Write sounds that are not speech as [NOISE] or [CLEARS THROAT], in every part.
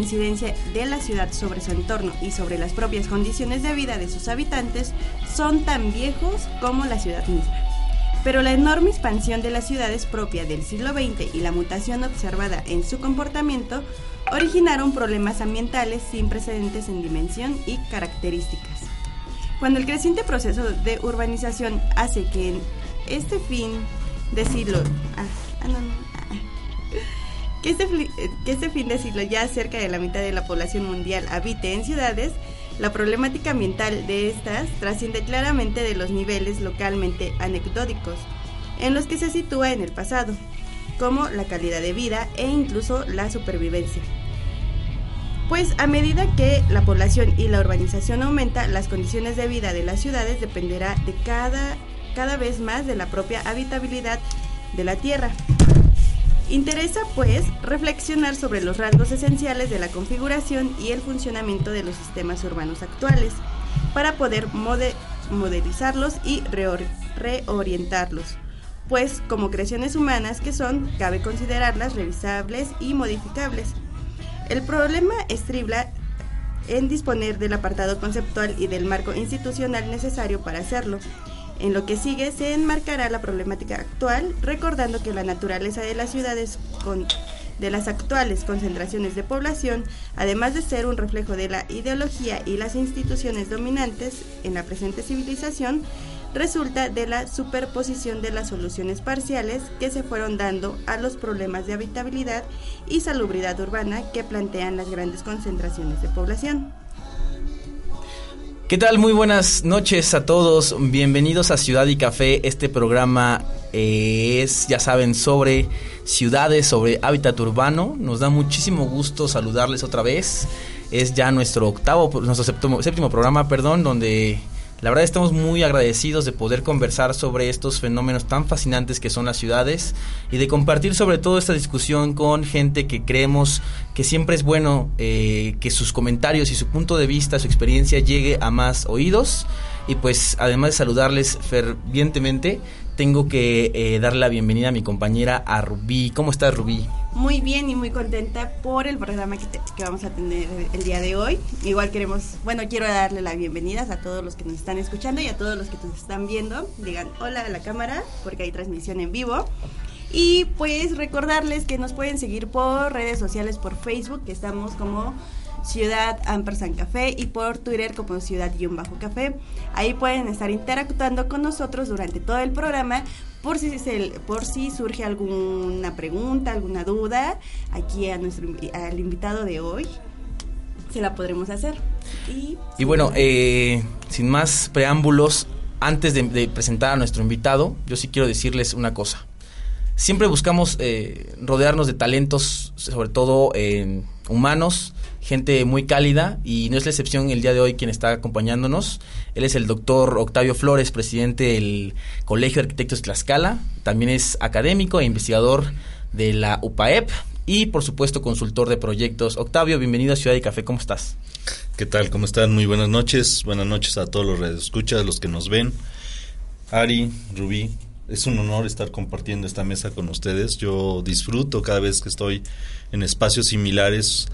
incidencia de la ciudad sobre su entorno y sobre las propias condiciones de vida de sus habitantes son tan viejos como la ciudad misma. Pero la enorme expansión de las ciudades propia del siglo XX y la mutación observada en su comportamiento originaron problemas ambientales sin precedentes en dimensión y características. Cuando el creciente proceso de urbanización hace que en este fin de siglo... Ah, ah, que este, que este fin de siglo ya cerca de la mitad de la población mundial habite en ciudades, la problemática ambiental de estas trasciende claramente de los niveles localmente anecdóticos en los que se sitúa en el pasado, como la calidad de vida e incluso la supervivencia. Pues a medida que la población y la urbanización aumenta, las condiciones de vida de las ciudades dependerá de cada, cada vez más de la propia habitabilidad de la tierra. Interesa, pues, reflexionar sobre los rasgos esenciales de la configuración y el funcionamiento de los sistemas urbanos actuales, para poder modelizarlos y reorientarlos, pues como creaciones humanas que son, cabe considerarlas revisables y modificables. El problema estribla en disponer del apartado conceptual y del marco institucional necesario para hacerlo, en lo que sigue se enmarcará la problemática actual, recordando que la naturaleza de las ciudades con, de las actuales concentraciones de población, además de ser un reflejo de la ideología y las instituciones dominantes en la presente civilización, resulta de la superposición de las soluciones parciales que se fueron dando a los problemas de habitabilidad y salubridad urbana que plantean las grandes concentraciones de población. ¿Qué tal? Muy buenas noches a todos. Bienvenidos a Ciudad y Café. Este programa es, ya saben, sobre ciudades, sobre hábitat urbano. Nos da muchísimo gusto saludarles otra vez. Es ya nuestro octavo, nuestro séptimo, séptimo programa, perdón, donde la verdad estamos muy agradecidos de poder conversar sobre estos fenómenos tan fascinantes que son las ciudades y de compartir sobre todo esta discusión con gente que creemos que siempre es bueno eh, que sus comentarios y su punto de vista, su experiencia llegue a más oídos. Y pues además de saludarles fervientemente, tengo que eh, darle la bienvenida a mi compañera a Rubí. ¿Cómo estás, Rubí? Muy bien y muy contenta por el programa que, que, vamos a tener el día de hoy. Igual queremos, bueno, quiero darle las bienvenidas a todos los que nos están escuchando y a todos los que nos están viendo. Digan hola a la cámara porque hay transmisión en vivo. Y pues recordarles que nos pueden seguir por redes sociales, por Facebook, que estamos como Ciudad Ampersand Café y por Twitter como Ciudad-Café. Ahí pueden estar interactuando con nosotros durante todo el programa por si, por si surge alguna pregunta, alguna duda, aquí a nuestro, al invitado de hoy se la podremos hacer. Y, bueno, eh, sin más preámbulos, antes de, presentar a nuestro invitado, yo sí quiero decirles una cosa. Siempre buscamos eh, rodearnos de talentos, sobre todo eh, humanos, gente muy cálida y no es la excepción el día de hoy quien está acompañándonos. Él es el doctor Octavio Flores, presidente del Colegio de Arquitectos Tlaxcala, también es académico e investigador de la UPAEP y por supuesto consultor de proyectos. Octavio, bienvenido a Ciudad de Café, ¿cómo estás? ¿Qué tal? ¿Cómo están? Muy buenas noches. Buenas noches a todos los escuchas, los que nos ven. Ari, Rubí, es un honor estar compartiendo esta mesa con ustedes. Yo disfruto cada vez que estoy en espacios similares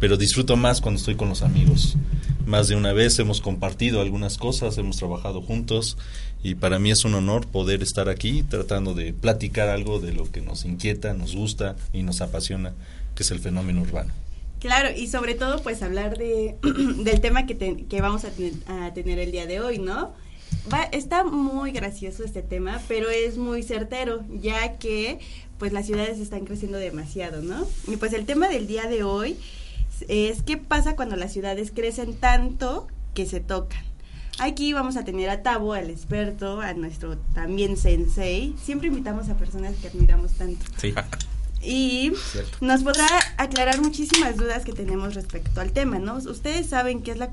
pero disfruto más cuando estoy con los amigos. Más de una vez hemos compartido algunas cosas, hemos trabajado juntos y para mí es un honor poder estar aquí tratando de platicar algo de lo que nos inquieta, nos gusta y nos apasiona, que es el fenómeno urbano. Claro, y sobre todo pues hablar de, [CLEARS THROAT] del tema que, que vamos a, tener el día de hoy, ¿no? Está muy gracioso este tema, pero es muy certero, ya que pues las ciudades están creciendo demasiado, ¿no? Y pues el tema del día de hoy es qué pasa cuando las ciudades crecen tanto que se tocan. Aquí vamos a tener a Tabo, al experto, a nuestro también sensei. Siempre invitamos a personas que admiramos tanto. Sí. Y nos podrá aclarar muchísimas dudas que tenemos respecto al tema, ¿no? Ustedes saben qué es la,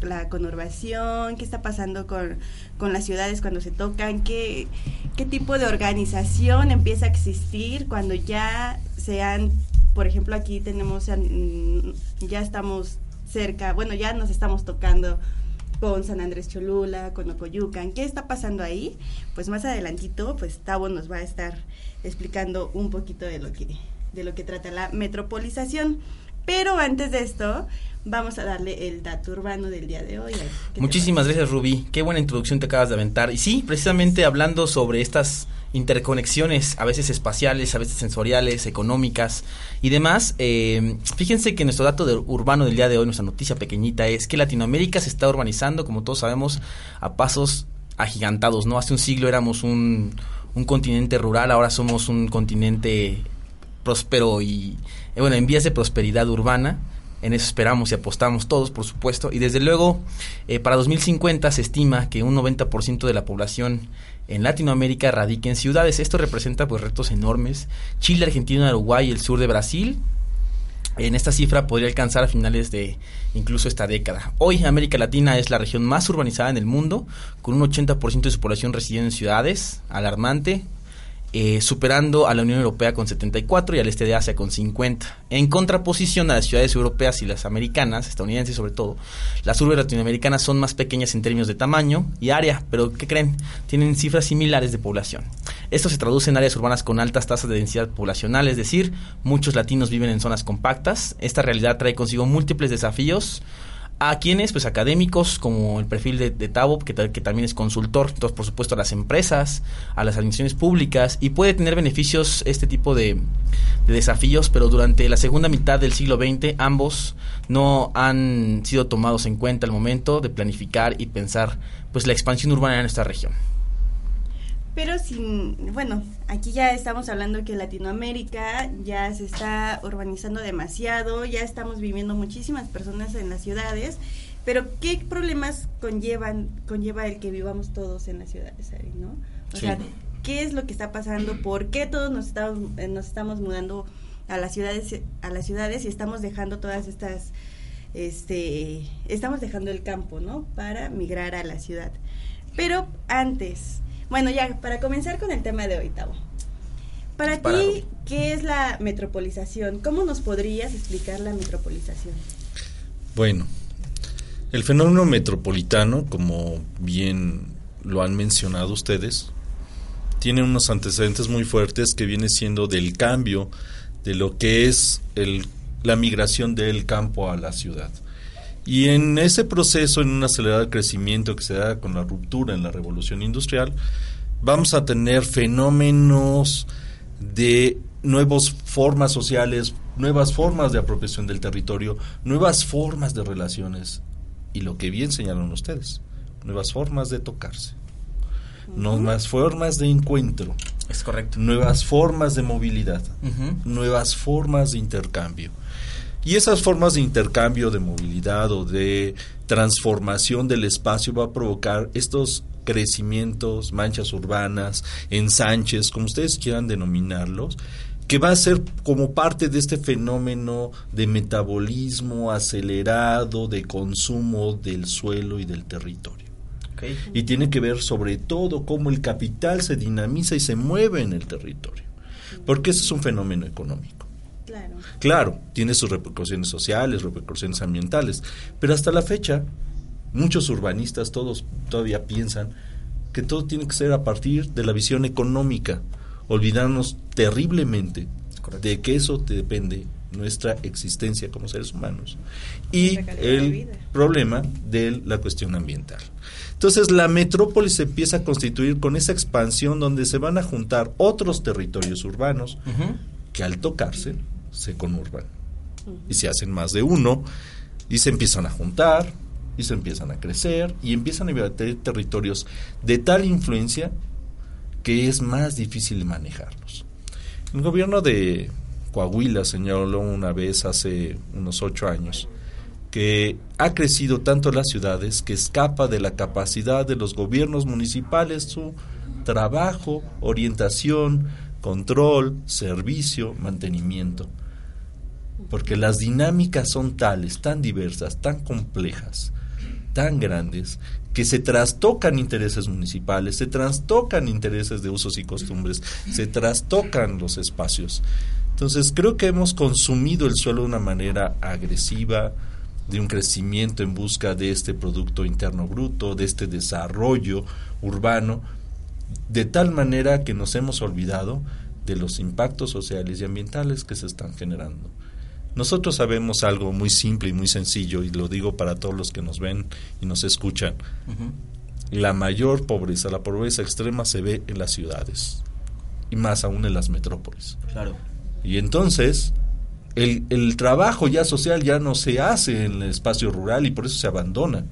la conurbación, qué está pasando con, con, las ciudades cuando se tocan, qué, qué tipo de organización empieza a existir cuando ya sean, por ejemplo, aquí tenemos, ya estamos cerca, bueno, ya nos estamos tocando con San Andrés Cholula, con Ocoyucan. ¿Qué está pasando ahí? Pues más adelantito, pues Tavo nos va a estar explicando un poquito de lo que de lo que trata la metropolización. Pero antes de esto, vamos a darle el dato urbano del día de hoy. Muchísimas gracias, Rubí. Qué buena introducción te acabas de aventar. Y sí, precisamente hablando sobre estas interconexiones, a veces espaciales, a veces sensoriales, económicas y demás. Eh, fíjense que nuestro dato de urbano del día de hoy, nuestra noticia pequeñita, es que Latinoamérica se está urbanizando, como todos sabemos, a pasos agigantados, ¿no? Hace un siglo éramos un, un continente rural, ahora somos un continente próspero y, eh, bueno, en vías de prosperidad urbana. En eso esperamos y apostamos todos, por supuesto. Y desde luego, eh, para 2050 se estima que un 90% de la población en Latinoamérica radica en ciudades. Esto representa pues retos enormes. Chile, Argentina, Uruguay y el sur de Brasil. En esta cifra podría alcanzar a finales de incluso esta década. Hoy América Latina es la región más urbanizada en el mundo, con un 80% de su población residiendo en ciudades, alarmante, eh, superando a la Unión Europea con 74 y al este de Asia con 50. En contraposición a las ciudades europeas y las americanas, estadounidenses sobre todo, las urbes latinoamericanas son más pequeñas en términos de tamaño y área, pero ¿qué creen? Tienen cifras similares de población. Esto se traduce en áreas urbanas con altas tasas de densidad poblacional, es decir, muchos latinos viven en zonas compactas. Esta realidad trae consigo múltiples desafíos a quienes, pues académicos, como el perfil de, Tabo, que, también es consultor, entonces por supuesto a las empresas, a las administraciones públicas, y puede tener beneficios este tipo de, de, desafíos, pero durante la segunda mitad del siglo XX ambos no han sido tomados en cuenta al momento de planificar y pensar pues la expansión urbana en nuestra región. Pero sin, bueno, aquí ya estamos hablando que Latinoamérica ya se está urbanizando demasiado, ya estamos viviendo muchísimas personas en las ciudades, pero ¿qué problemas conllevan, conlleva el que vivamos todos en las ciudades, ¿no? O sea, ¿qué es lo que está pasando? ¿Por qué todos nos estamos, eh, nos estamos mudando a las ciudades, a las ciudades y estamos dejando todas estas, este, estamos dejando el campo, ¿no? Para migrar a la ciudad. Pero antes, bueno, ya, para comenzar con el tema de hoy, Tavo. Para ti, ¿qué es la metropolización? ¿Cómo nos podrías explicar la metropolización? Bueno, el fenómeno metropolitano, como bien lo han mencionado ustedes, tiene unos antecedentes muy fuertes que viene siendo del cambio de lo que es el, la migración del campo a la ciudad. Y en ese proceso, en un acelerado crecimiento que se da con la ruptura en la revolución industrial, vamos a tener fenómenos de nuevas formas sociales, nuevas formas de apropiación del territorio, nuevas formas de relaciones y lo que bien señalan ustedes, nuevas formas de tocarse, nuevas formas de encuentro. Es correcto. Nuevas formas de movilidad, nuevas formas de intercambio. Y esas formas de intercambio, de movilidad o de transformación del espacio va a provocar estos crecimientos, manchas urbanas, ensanches, como ustedes quieran denominarlos, que va a ser como parte de este fenómeno de metabolismo acelerado, de consumo del suelo y del territorio. Y tiene que ver sobre todo cómo el capital se dinamiza y se mueve en el territorio, porque ese es un fenómeno económico. Claro. tiene sus repercusiones sociales, repercusiones ambientales, pero hasta la fecha muchos urbanistas todos todavía piensan que todo tiene que ser a partir de la visión económica, olvidarnos terriblemente de que eso depende nuestra existencia como seres humanos y el problema de la cuestión ambiental. Entonces la metrópolis se empieza a constituir con esa expansión donde se van a juntar otros territorios urbanos que al tocarse se conurban. Y se hacen más de uno y se empiezan a juntar y se empiezan a crecer y empiezan a tener territorios de tal influencia que es más difícil manejarlos. El gobierno de Coahuila señaló una vez hace unos ocho años que ha crecido tanto las ciudades que escapa de la capacidad de los gobiernos municipales su trabajo, orientación, control, servicio, mantenimiento. Porque las dinámicas son tales, tan diversas, tan complejas, tan grandes, que se trastocan intereses municipales, se trastocan intereses de usos y costumbres, se trastocan los espacios. Entonces creo que hemos consumido el suelo de una manera agresiva, de un crecimiento en busca de este Producto Interno Bruto, de este desarrollo urbano, de tal manera que nos hemos olvidado de los impactos sociales y ambientales que se están generando. Nosotros sabemos algo muy simple y muy sencillo, y lo digo para todos los que nos ven y nos escuchan. La mayor pobreza, la pobreza extrema se ve en las ciudades, y más aún en las metrópolis. Claro. Y entonces, el, el, trabajo ya social ya no se hace en el espacio rural y por eso se abandona.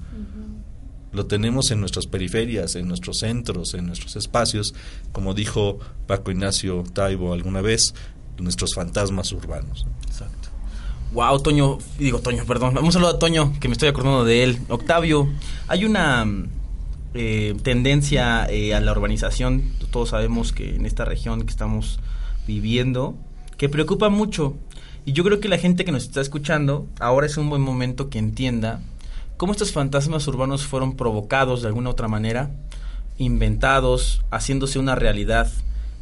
Lo tenemos en nuestras periferias, en nuestros centros, en nuestros espacios, como dijo Paco Ignacio Taibo alguna vez, nuestros fantasmas urbanos. Exacto. Wow, Toño, digo Toño, perdón, un saludo a Toño, que me estoy acordando de él. Octavio, hay una eh, tendencia eh, a la urbanización, todos sabemos que en esta región que estamos viviendo, que preocupa mucho. Y yo creo que la gente que nos está escuchando, ahora es un buen momento que entienda cómo estos fantasmas urbanos fueron provocados de alguna otra manera, inventados, haciéndose una realidad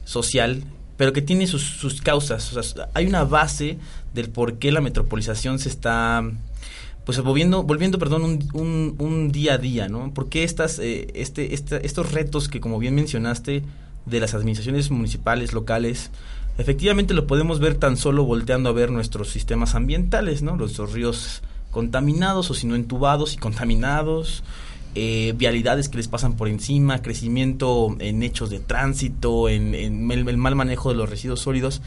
social, pero que tiene sus, sus causas. O sea, hay una base del por qué la metropolización se está pues volviendo, volviendo perdón, un, un, día a día, ¿no? ¿Por qué estas, eh, este, este, estos retos que, como bien mencionaste, de las administraciones municipales, locales, efectivamente lo podemos ver tan solo volteando a ver nuestros sistemas ambientales, ¿no? Los, ríos contaminados o si no entubados y contaminados, eh, vialidades que les pasan por encima, crecimiento en hechos de tránsito, en, el, mal manejo de los residuos sólidos.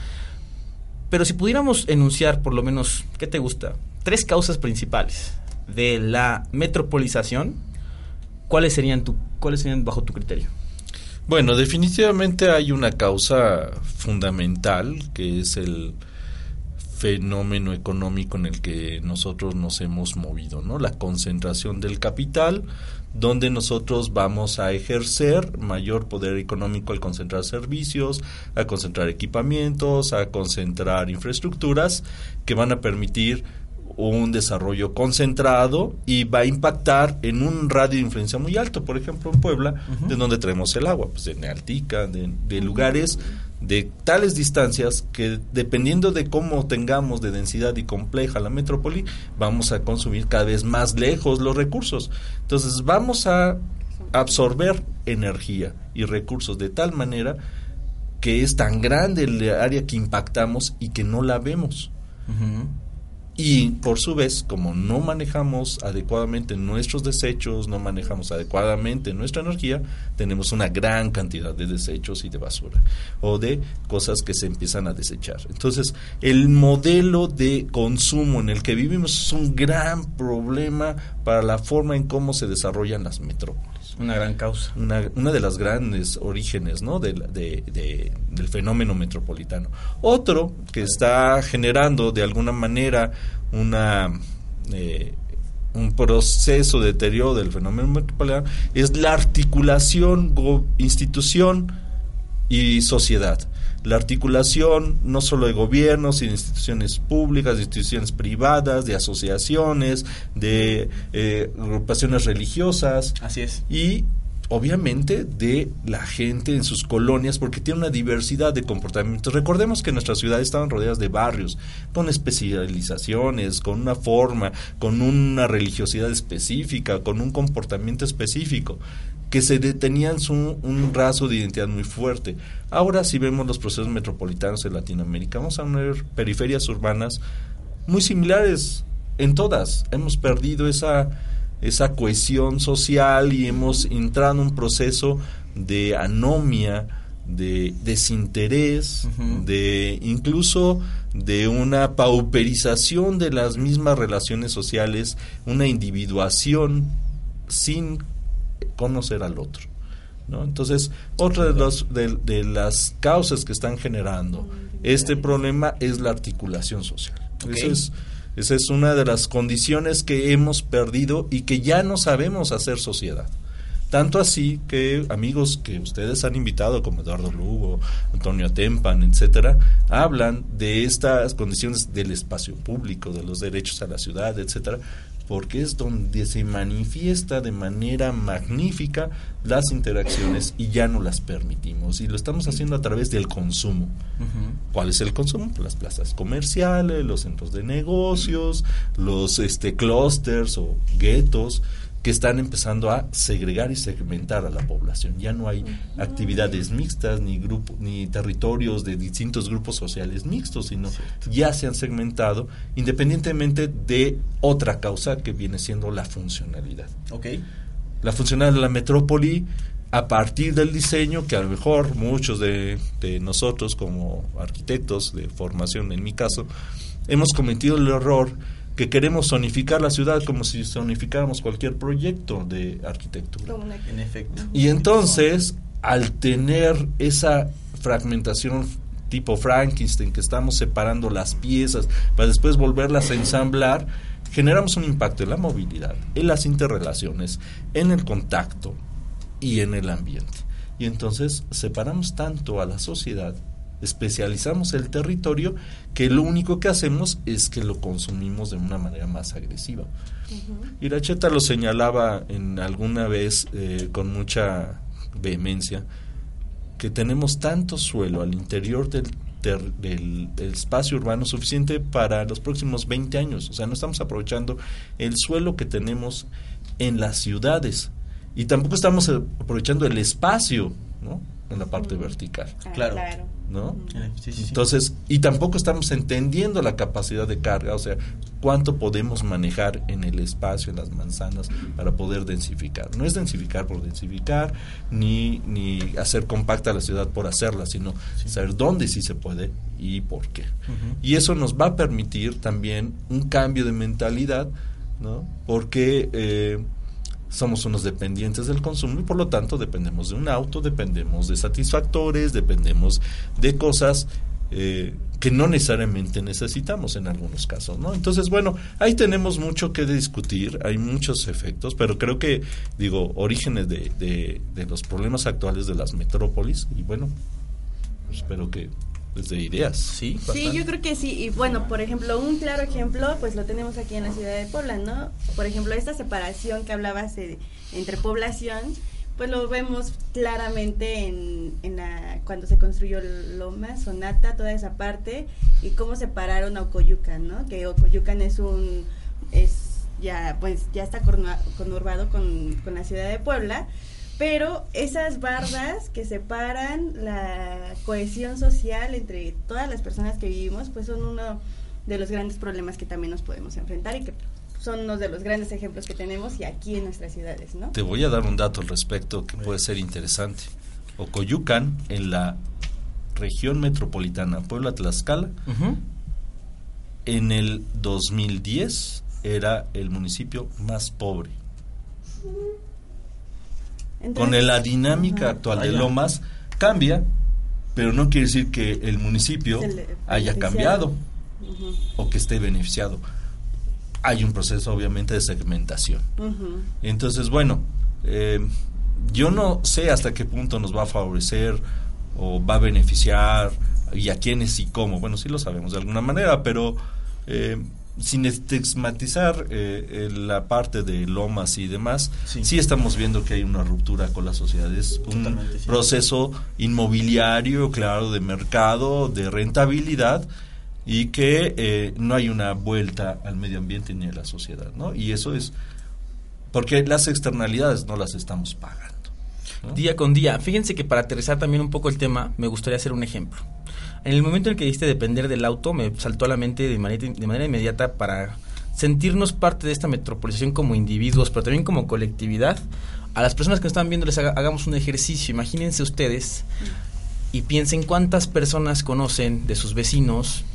Pero si pudiéramos enunciar por lo menos, ¿qué te gusta? Tres causas principales de la metropolización, ¿cuáles serían, tu, ¿cuáles serían bajo tu criterio? Bueno, definitivamente hay una causa fundamental que es el fenómeno económico en el que nosotros nos hemos movido, ¿no? La concentración del capital, donde nosotros vamos a ejercer mayor poder económico al concentrar servicios, a concentrar equipamientos, a concentrar infraestructuras que van a permitir un desarrollo concentrado y va a impactar en un radio de influencia muy alto, por ejemplo en Puebla, de donde traemos el agua, pues de Nealtica, de, lugares de tales distancias que dependiendo de cómo tengamos de densidad y compleja la metrópoli, vamos a consumir cada vez más lejos los recursos. Entonces vamos a absorber energía y recursos de tal manera que es tan grande el área que impactamos y que no la vemos. Y por su vez, como no manejamos adecuadamente nuestros desechos, no manejamos adecuadamente nuestra energía, tenemos una gran cantidad de desechos y de basura o de cosas que se empiezan a desechar. Entonces, el modelo de consumo en el que vivimos es un gran problema para la forma en cómo se desarrollan las metrópolis. Una gran causa. Una, una de las grandes orígenes ¿no? de, de, del fenómeno metropolitano. Otro que está generando de alguna manera una... Eh, un proceso de deterioro del fenómeno metropolitano es la articulación institución y sociedad la articulación no solo de gobiernos, sino de instituciones públicas, de instituciones privadas, de asociaciones, de eh, agrupaciones religiosas. Así es. Y obviamente de la gente en sus colonias porque tiene una diversidad de comportamientos. Recordemos que nuestras ciudades estaban rodeadas de barrios con especializaciones, con una forma, con una religiosidad específica, con un comportamiento específico que se detenían su, un raso de identidad muy fuerte. Ahora si vemos los procesos metropolitanos de Latinoamérica, vamos a ver periferias urbanas muy similares en todas. Hemos perdido esa, esa cohesión social y hemos entrado en un proceso de anomia, de desinterés, de incluso de una pauperización de las mismas relaciones sociales, una individuación sin conocer al otro. ¿no? Entonces, otra de, los, de, las causas que están generando este problema es la articulación social. es, esa es una de las condiciones que hemos perdido y que ya no sabemos hacer sociedad. Tanto así que amigos que ustedes han invitado, como Eduardo Lugo, Antonio Tempan, etcétera, hablan de estas condiciones del espacio público, de los derechos a la ciudad, etcétera, porque es donde se manifiesta de manera magnífica las interacciones y ya no las permitimos. Y lo estamos haciendo a través del consumo. ¿Cuál es el consumo? Las plazas comerciales, los centros de negocios, los este, clusters o guetos que están empezando a segregar y segmentar a la población. Ya no hay actividades mixtas ni grupo, ni territorios de distintos grupos sociales mixtos, sino ya se han segmentado independientemente de otra causa que viene siendo la funcionalidad. Okay. La funcionalidad de la metrópoli a partir del diseño que a lo mejor muchos de, de nosotros como arquitectos de formación, en mi caso, hemos cometido el error que queremos zonificar la ciudad como si zonificáramos cualquier proyecto de arquitectura. En efecto. Y entonces, al tener esa fragmentación tipo Frankenstein, que estamos separando las piezas para después volverlas a ensamblar, generamos un impacto en la movilidad, en las interrelaciones, en el contacto y en el ambiente. Y entonces separamos tanto a la sociedad especializamos el territorio que lo único que hacemos es que lo consumimos de una manera más agresiva. Iracheta lo señalaba en alguna vez eh, con mucha vehemencia que tenemos tanto suelo al interior del, del, espacio urbano suficiente para los próximos 20 años. O sea, no estamos aprovechando el suelo que tenemos en las ciudades y tampoco estamos aprovechando el espacio ¿no? en la parte vertical. Ah, claro. ¿No? Entonces, y tampoco estamos entendiendo la capacidad de carga, o sea, cuánto podemos manejar en el espacio, en las manzanas, para poder densificar. No es densificar por densificar, ni, ni hacer compacta la ciudad por hacerla, sino saber dónde sí se puede y por qué. Y eso nos va a permitir también un cambio de mentalidad, ¿no? Porque... Eh, somos unos dependientes del consumo y por lo tanto dependemos de un auto, dependemos de satisfactores, dependemos de cosas eh, que no necesariamente necesitamos en algunos casos, ¿no? Entonces, bueno, ahí tenemos mucho que discutir, hay muchos efectos, pero creo que, digo, orígenes de, de, de los problemas actuales de las metrópolis y bueno, espero que desde ideas. Sí, sí, yo creo que sí. Y bueno, por ejemplo, un claro ejemplo, pues lo tenemos aquí en la ciudad de Puebla, ¿no? Por ejemplo, esta separación que hablabas entre población, pues lo vemos claramente en, en la, cuando se construyó Loma, Sonata, toda esa parte, y cómo separaron a Ocoyucan, ¿no? Que Ocoyucan es un, es ya, pues ya está conurbado con, con la ciudad de Puebla, pero esas bardas que separan la cohesión social entre todas las personas que vivimos, pues son uno de los grandes problemas que también nos podemos enfrentar y que son uno de los grandes ejemplos que tenemos y aquí en nuestras ciudades, ¿no? Te voy a dar un dato al respecto que puede ser interesante. Ocoyucan, en la región metropolitana Puebla-Tlaxcala, en el 2010 era el municipio más pobre con la dinámica actual de Lomas cambia, pero no quiere decir que el municipio haya cambiado o que esté beneficiado. Hay un proceso obviamente de segmentación. Entonces, bueno, eh, yo no sé hasta qué punto nos va a favorecer o va a beneficiar y a quiénes y cómo. Bueno, sí lo sabemos de alguna manera, pero eh, sin estigmatizar eh, la parte de lomas y demás, sí. estamos viendo que hay una ruptura con la sociedad. Es un proceso inmobiliario, claro, de mercado, de rentabilidad y que eh, no hay una vuelta al medio ambiente ni a la sociedad, ¿no? Y eso es porque las externalidades no las estamos pagando. Día con día. Fíjense que para aterrizar también un poco el tema, me gustaría hacer un ejemplo. En el momento en el que diste depender del auto, me saltó a la mente de manera, de manera inmediata para sentirnos parte de esta metropolización como individuos, pero también como colectividad. A las personas que nos están viendo les hagamos un ejercicio. Imagínense ustedes y piensen cuántas personas conocen de sus vecinos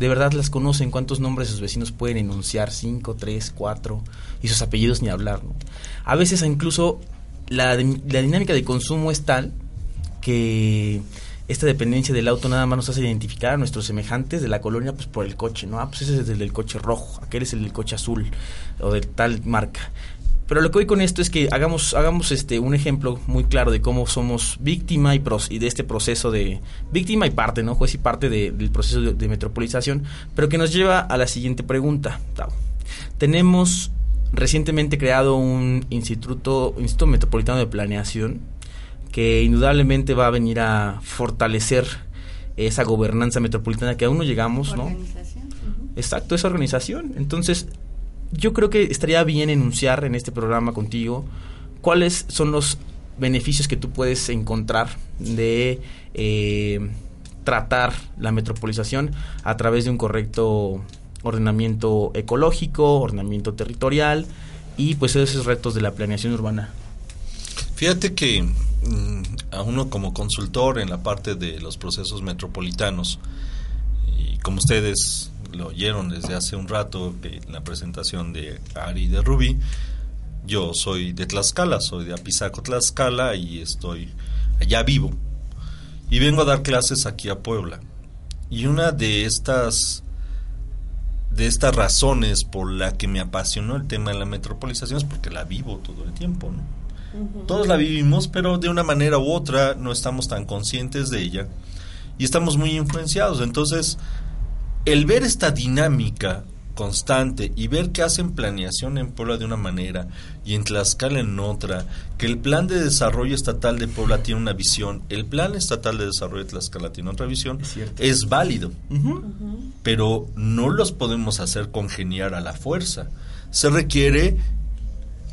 de verdad las conocen, cuántos nombres sus vecinos pueden enunciar, cinco, tres, cuatro, y sus apellidos ni hablar. ¿no? A veces incluso la, la dinámica de consumo es tal que esta dependencia del auto nada más nos hace identificar a nuestros semejantes de la colonia pues por el coche, ¿no? Ah, pues ese es el del coche rojo, aquel es el del coche azul o de tal marca. Pero lo que voy con esto es que hagamos, hagamos este un ejemplo muy claro de cómo somos víctima y, y de este proceso de víctima y parte, ¿no? Juez y parte del proceso de, metropolización, pero que nos lleva a la siguiente pregunta. Tenemos recientemente creado un instituto, instituto metropolitano de planeación que indudablemente va a venir a fortalecer esa gobernanza metropolitana que aún no llegamos, ¿no? Exacto, esa organización. Entonces, yo creo que estaría bien enunciar en este programa contigo cuáles son los beneficios que tú puedes encontrar de eh, tratar la metropolización a través de un correcto ordenamiento ecológico, ordenamiento territorial y pues esos retos de la planeación urbana. Fíjate que mm, a uno como consultor en la parte de los procesos metropolitanos y como ustedes lo oyeron desde hace un rato en la presentación de Ari de Rubí. Yo soy de Tlaxcala, soy de Apizaco, Tlaxcala y estoy allá vivo. Y vengo a dar clases aquí a Puebla. Y una de estas de estas razones por la que me apasionó el tema de la metropolización es porque la vivo todo el tiempo, Todos la vivimos, pero de una manera u otra no estamos tan conscientes de ella y estamos muy influenciados. Entonces, el ver esta dinámica constante y ver que hacen planeación en Puebla de una manera y en Tlaxcala en otra, que el plan de desarrollo estatal de Puebla tiene una visión, el plan estatal de desarrollo de Tlaxcala tiene otra visión, es, válido, pero no los podemos hacer congeniar a la fuerza. Se requiere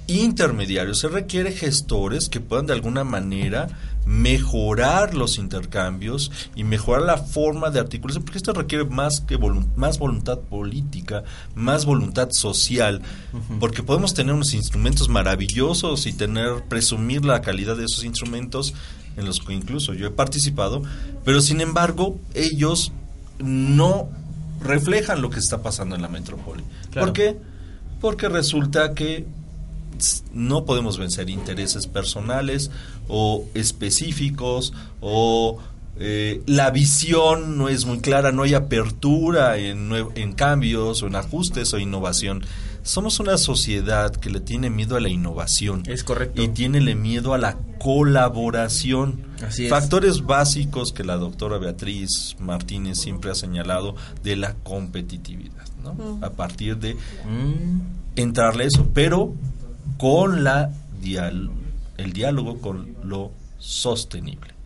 intermediarios, se requiere gestores que puedan de alguna manera mejorar los intercambios y mejorar la forma de articulación, porque esto requiere más que más voluntad política, más voluntad social, porque podemos tener unos instrumentos maravillosos y tener presumir la calidad de esos instrumentos en los que incluso yo he participado, pero sin embargo ellos no reflejan lo que está pasando en la metrópoli. ¿Por qué? Porque resulta que no podemos vencer intereses personales o específicos o eh, la visión no es muy clara, no hay apertura en, en cambios o en ajustes o innovación. Somos una sociedad que le tiene miedo a la innovación. Es correcto. Y tiene miedo a la colaboración. Factores básicos que la doctora Beatriz Martínez siempre ha señalado de la competitividad, ¿no? A partir de mm. entrarle eso. Pero con la el diálogo con lo sostenible.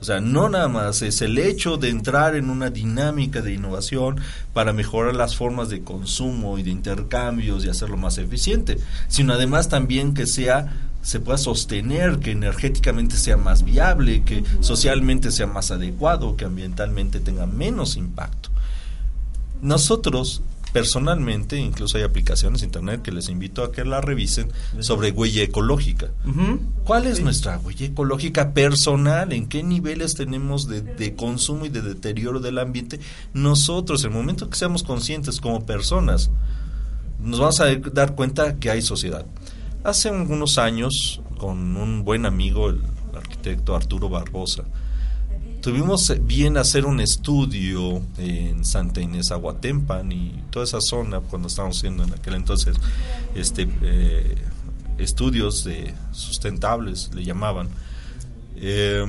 O sea, no nada más es el hecho de entrar en una dinámica de innovación para mejorar las formas de consumo y de intercambios y hacerlo más eficiente, sino además también que sea se pueda sostener, que energéticamente sea más viable, que socialmente sea más adecuado, que ambientalmente tenga menos impacto. Nosotros personalmente, incluso hay aplicaciones de internet que les invito a que la revisen sobre huella ecológica. ¿Cuál es nuestra huella ecológica personal? ¿En qué niveles tenemos de, consumo y de deterioro del ambiente? Nosotros, en el momento que seamos conscientes como personas, nos vamos a dar cuenta que hay sociedad. Hace unos años, con un buen amigo, el arquitecto Arturo Barbosa, tuvimos bien hacer un estudio en Santa Inés Aguatempan y toda esa zona cuando estábamos haciendo en aquel entonces este eh, estudios de sustentables le llamaban. Eh,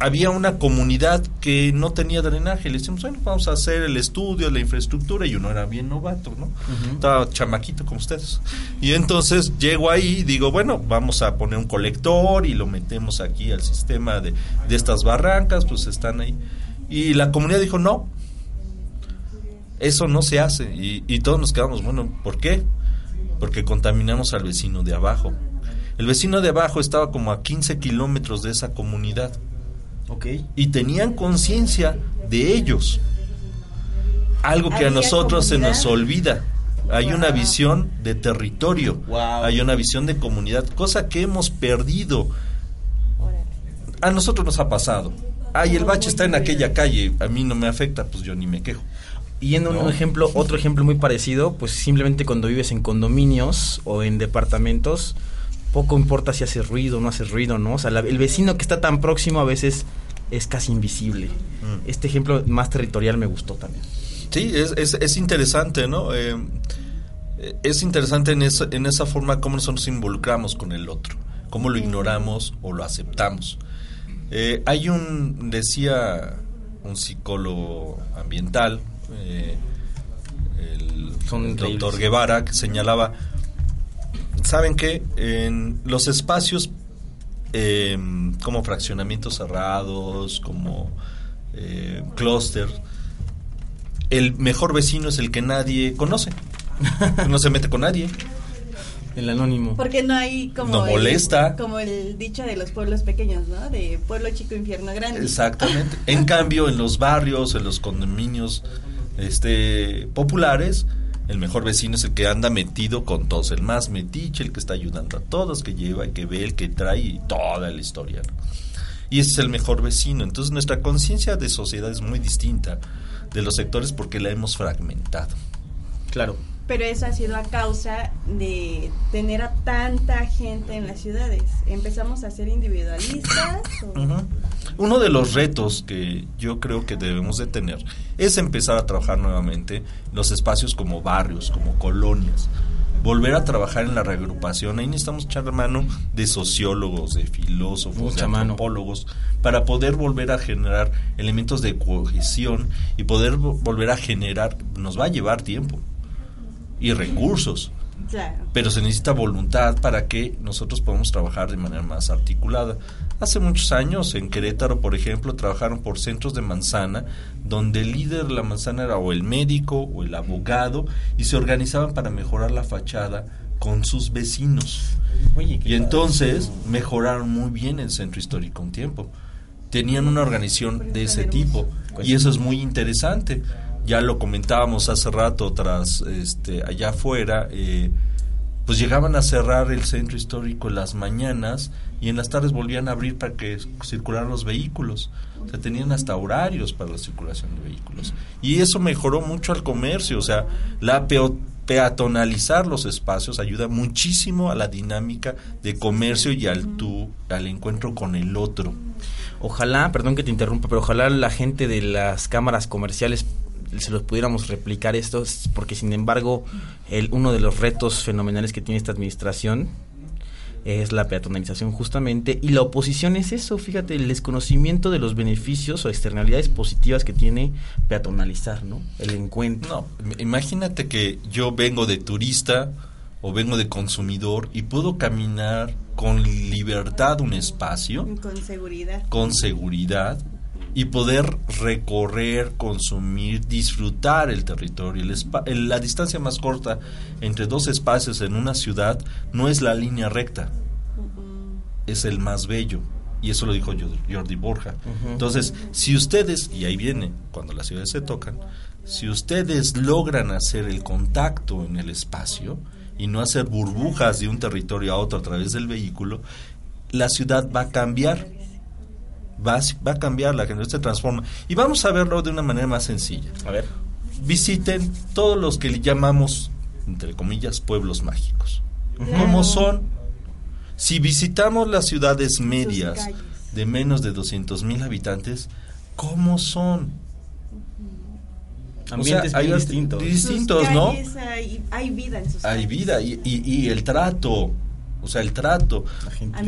había una comunidad que no tenía drenaje. Le decimos, bueno, vamos a hacer el estudio, la infraestructura, y uno era bien novato, ¿no? Estaba chamaquito como ustedes. Y entonces llego ahí y digo, bueno, vamos a poner un colector y lo metemos aquí al sistema de, de estas barrancas, pues están ahí. Y la comunidad dijo, no, eso no se hace. Y, y todos nos quedamos, bueno, ¿por qué? Porque contaminamos al vecino de abajo. El vecino de abajo estaba como a 15 kilómetros de esa comunidad. Y tenían conciencia de ellos. Algo que a nosotros se nos olvida. Hay una visión de territorio, hay una visión de comunidad, cosa que hemos perdido. A nosotros nos ha pasado. Ay, el bache está en aquella calle, a mí no me afecta, pues yo ni me quejo. Y en un ejemplo, otro ejemplo muy parecido, pues simplemente cuando vives en condominios o en departamentos, poco importa si hace ruido o no hace ruido, ¿no? O sea, el vecino que está tan próximo a veces es casi invisible. Mm. Este ejemplo más territorial me gustó también. Sí, es, es, es interesante, ¿no? Eh, es interesante en esa, en esa forma cómo nosotros nos involucramos con el otro, cómo lo ignoramos o lo aceptamos. Eh, hay un, decía un psicólogo ambiental, eh, el, doctor Guevara, que señalaba, ¿saben qué? En los espacios eh, como fraccionamientos cerrados, como eh, clúster, el mejor vecino es el que nadie conoce, [LAUGHS] no se mete con nadie. El anónimo. Porque no hay como. No molesta. como el dicho de los pueblos pequeños, ¿no? De pueblo chico, infierno grande. Exactamente. en cambio, en los barrios, en los condominios este, populares, el mejor vecino es el que anda metido con todos, el más metiche, el que está ayudando a todos, que lleva, el que ve, el que trae toda la historia. Y ese es el mejor vecino. Entonces nuestra conciencia de sociedad es muy distinta de los sectores porque la hemos fragmentado. Claro. Pero eso ha sido a causa de tener a tanta gente en las ciudades. ¿Empezamos a ser individualistas? Uno de los retos que yo creo que debemos de tener es empezar a trabajar nuevamente los espacios como barrios, como colonias. Volver a trabajar en la reagrupación. Ahí necesitamos echar mano de sociólogos, de filósofos, de antropólogos, para poder volver a generar elementos de cohesión y poder volver a generar, nos va a llevar tiempo y recursos. Pero se necesita voluntad para que nosotros podamos trabajar de manera más articulada. Hace muchos años en Querétaro, por ejemplo, trabajaron por centros de manzana, donde el líder de la manzana era o el médico o el abogado, y se organizaban para mejorar la fachada con sus vecinos. y entonces mejoraron muy bien el centro histórico un tiempo. Tenían una organización de ese tipo, y eso es muy interesante ya lo comentábamos hace rato tras este allá afuera eh, pues llegaban a cerrar el centro histórico en las mañanas y en las tardes volvían a abrir para que circularan los vehículos. O tenían hasta horarios para la circulación de vehículos. Y eso mejoró mucho al comercio. O sea, la peatonalizar los espacios ayuda muchísimo a la dinámica de comercio y al, tu, al encuentro con el otro. Ojalá, perdón que te interrumpa, pero ojalá la gente de las cámaras comerciales se los pudiéramos replicar esto, porque sin embargo el, uno de los retos fenomenales que tiene esta administración es la peatonalización justamente y la oposición es eso, fíjate, el desconocimiento de los beneficios o externalidades positivas que tiene peatonalizar, ¿no? El encuentro. No, imagínate que yo vengo de turista o vengo de consumidor y puedo caminar con libertad un espacio. Con seguridad. Con seguridad y poder recorrer, consumir, disfrutar el territorio. El la distancia más corta entre dos espacios en una ciudad no es la línea recta, es el más bello. Y eso lo dijo Jordi Borja. Entonces, si ustedes, y ahí viene, cuando las ciudades se tocan, si ustedes logran hacer el contacto en el espacio y no hacer burbujas de un territorio a otro a través del vehículo, la ciudad va a cambiar va, va a cambiar, la generación se transforma. Y vamos a verlo de una manera más sencilla. A ver. Visiten todos los que llamamos, entre comillas, pueblos mágicos. ¿Cómo son? Si visitamos las ciudades medias de menos de 200 mil habitantes, ¿cómo son? Ambientes hay distintos. Distintos, ¿no? Hay, vida en sus Hay vida y, y el trato, o sea, el trato.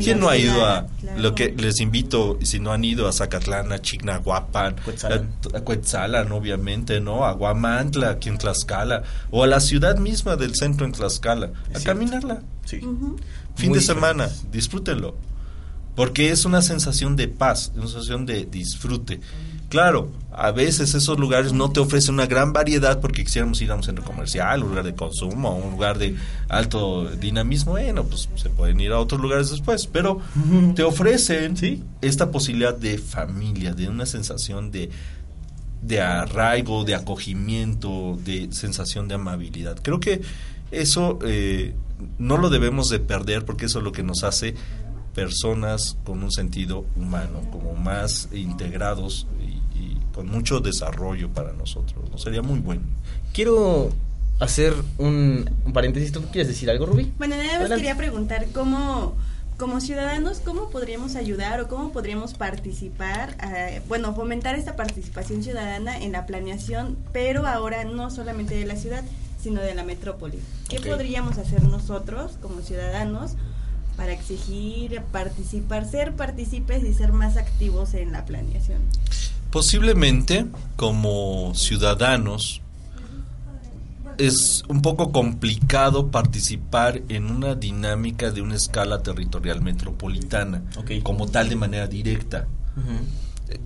¿Quién no ha ido a lo que les invito, si no han ido a Zacatlán, a Chignahuapan, a, Cuetzalan, obviamente, ¿no? A Guamantla, aquí en Tlaxcala, o a la ciudad misma del centro en Tlaxcala, a caminarla. Sí. Fin de semana, disfrútenlo. Porque es una sensación de paz, una sensación de disfrute. Claro, a veces esos lugares no te ofrecen una gran variedad porque quisiéramos ir a un centro comercial, un lugar de consumo, un lugar de alto dinamismo. Bueno, pues se pueden ir a otros lugares después, pero te ofrecen esta posibilidad de familia, de una sensación de, de arraigo, de acogimiento, de sensación de amabilidad. Creo que eso eh, no lo debemos de perder porque eso es lo que nos hace personas con un sentido humano, como más integrados y, y con mucho desarrollo para nosotros. ¿no? Sería muy bueno. Quiero hacer un, un paréntesis. ¿Tú quieres decir algo, Rubí? Bueno, nada más Adelante. quería preguntar cómo, como ciudadanos, cómo podríamos ayudar o cómo podríamos participar, eh, bueno, fomentar esta participación ciudadana en la planeación, pero ahora no solamente de la ciudad, sino de la metrópoli. ¿Qué podríamos hacer nosotros como ciudadanos para exigir, participar, ser partícipes y ser más activos en la planeación? Posiblemente como ciudadanos es un poco complicado participar en una dinámica de una escala territorial metropolitana, como tal de manera directa.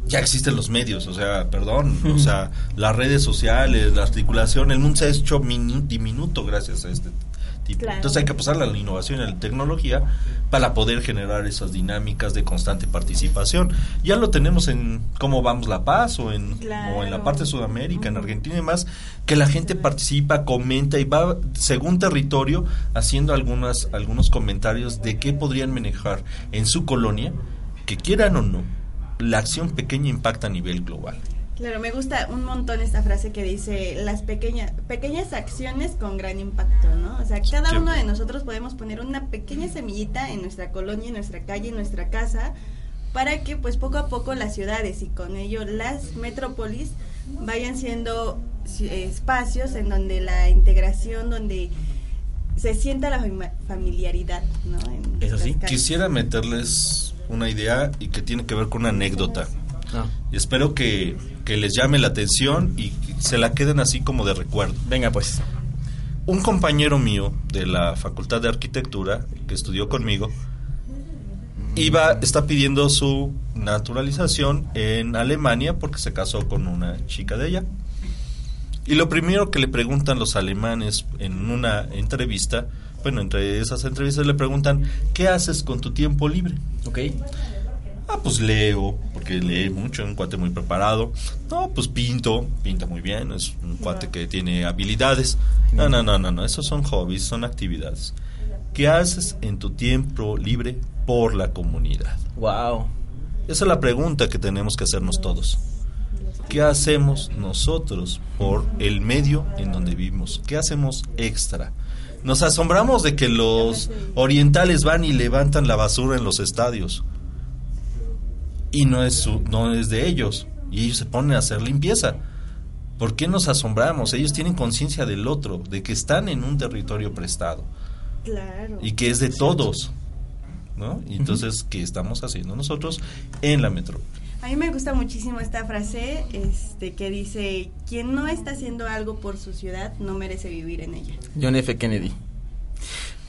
Ya existen los medios, o sea, perdón, o sea, las redes sociales, la articulación, el mundo se ha hecho minu- diminuto gracias a este tipo. Claro. Entonces hay que pasar a la innovación y a la tecnología para poder generar esas dinámicas de constante participación. Ya lo tenemos en cómo vamos La Paz o en, Claro. o en la parte de Sudamérica, en. Argentina y demás, que la gente participa, comenta y va según territorio haciendo algunas, algunos comentarios de qué podrían manejar en su colonia, que quieran o no, la acción pequeña impacta a nivel global. Claro, me gusta un montón esta frase que dice las pequeñas pequeñas acciones con gran impacto, ¿no? O sea, cada uno de nosotros podemos poner una pequeña semillita en nuestra colonia, en nuestra calle, en nuestra casa, para que pues poco a poco las ciudades y con ello las metrópolis vayan siendo ci- espacios en donde la integración, donde se sienta la fami- familiaridad, ¿no? En Eso sí. Quisiera meterles una idea y que tiene que ver con una anécdota. Ah, Y espero que, que les llame la atención y se la queden así como de recuerdo. venga, pues. Un compañero mío de la Facultad de Arquitectura, que estudió conmigo, iba, está pidiendo su naturalización en Alemania porque se casó con una chica de allá. Y lo primero que le preguntan los alemanes en una entrevista, bueno, entre esas entrevistas le preguntan, ¿qué haces con tu tiempo libre? Ok. Ah, pues leo, porque lee mucho, un cuate muy preparado. No, pues pinto, pinta muy bien, es un cuate que tiene habilidades. No, no, no, no, no, esos son hobbies, son actividades. ¿Qué haces en tu tiempo libre por la comunidad? Wow. Esa es la pregunta que tenemos que hacernos todos. ¿Qué hacemos nosotros por el medio en donde vivimos? ¿Qué hacemos extra? Nos asombramos de que los orientales van y levantan la basura en los estadios. Y no es, su- no es de ellos. Y ellos se ponen a hacer limpieza. ¿Por qué nos asombramos? Ellos tienen conciencia del otro, de que están en un territorio prestado Claro. y que es de todos. ¿No? Y entonces, ¿qué estamos haciendo nosotros en la metrópoli? A mí me gusta muchísimo esta frase este, que dice, quien no está haciendo algo por su ciudad no merece vivir en ella. John F. Kennedy.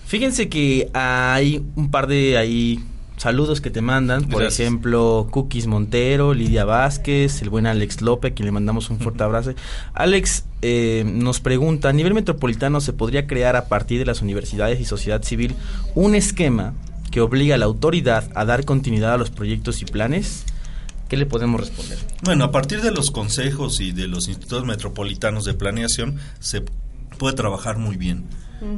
Fíjense que hay un par de ahí saludos que te mandan. Por Gracias. ejemplo, Cookies Montero, Lidia Vázquez, el buen Alex López, a quien le mandamos un fuerte abrazo. Alex eh, nos pregunta, a nivel metropolitano se podría crear a partir de las universidades y sociedad civil un esquema que obliga a la autoridad a dar continuidad a los proyectos y planes. ¿Qué le podemos responder? Bueno, a partir de los consejos y de los institutos metropolitanos de planeación se puede trabajar muy bien,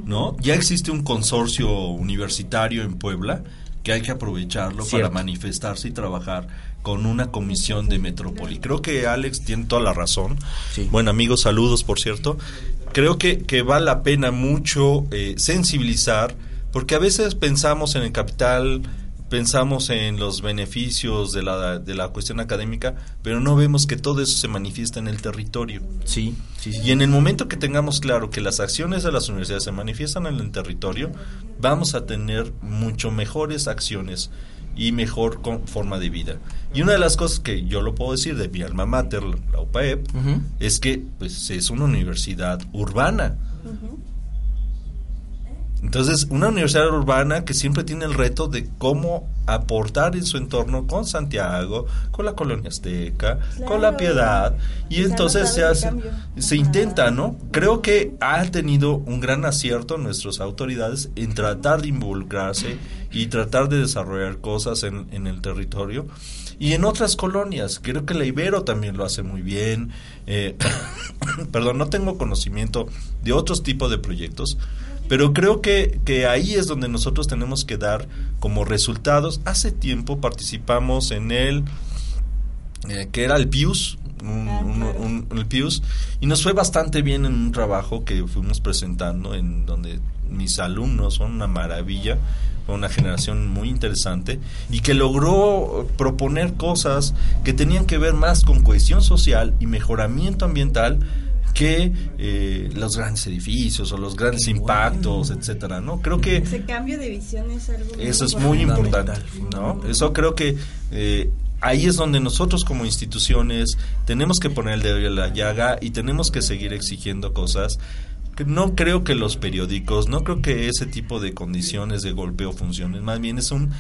¿no? Ya existe un consorcio universitario en Puebla que hay que aprovecharlo Cierto. para manifestarse y trabajar con una comisión de metrópoli. Creo que Alex tiene toda la razón. Sí. Bueno, amigos, saludos, por cierto. Creo que, que vale la pena mucho eh, sensibilizar, porque a veces pensamos en el capital, pensamos en los beneficios de la, de la cuestión académica, pero no vemos que todo eso se manifiesta en el territorio. Sí, sí, sí. Y en el momento que tengamos claro que las acciones de las universidades se manifiestan en el territorio, vamos a tener mucho mejores acciones y mejor con- forma de vida. Y una de las cosas que yo lo puedo decir de mi alma mater, la UPAEP, es que pues es una universidad urbana. Entonces, una universidad urbana que siempre tiene el reto de cómo aportar en su entorno con Santiago, con la colonia azteca, con la piedad, y entonces se hace, se intenta, ¿no? Creo que ha tenido un gran acierto nuestras autoridades en tratar de involucrarse y tratar de desarrollar cosas en, en el territorio. y en otras colonias. Creo que la Ibero también lo hace muy bien. Eh, [COUGHS] perdón, no tengo conocimiento de otros tipos de proyectos, pero creo que, que ahí es donde nosotros tenemos que dar como resultados. Hace tiempo participamos en el, eh, que era el PIUS, un, el PIUS, y nos fue bastante bien en un trabajo que fuimos presentando, en donde mis alumnos son una maravilla una generación muy interesante y que logró proponer cosas que tenían que ver más con cohesión social y mejoramiento ambiental que eh, los grandes edificios o los grandes impactos, etcétera, ¿no? Creo que ese cambio de visión es algo eso es muy importante, ¿no? Eso creo que eh, ahí es donde nosotros como instituciones tenemos que poner el dedo en la llaga y tenemos que seguir exigiendo cosas no creo que los periódicos, no creo que ese tipo de condiciones de golpeo funcionen, más bien es un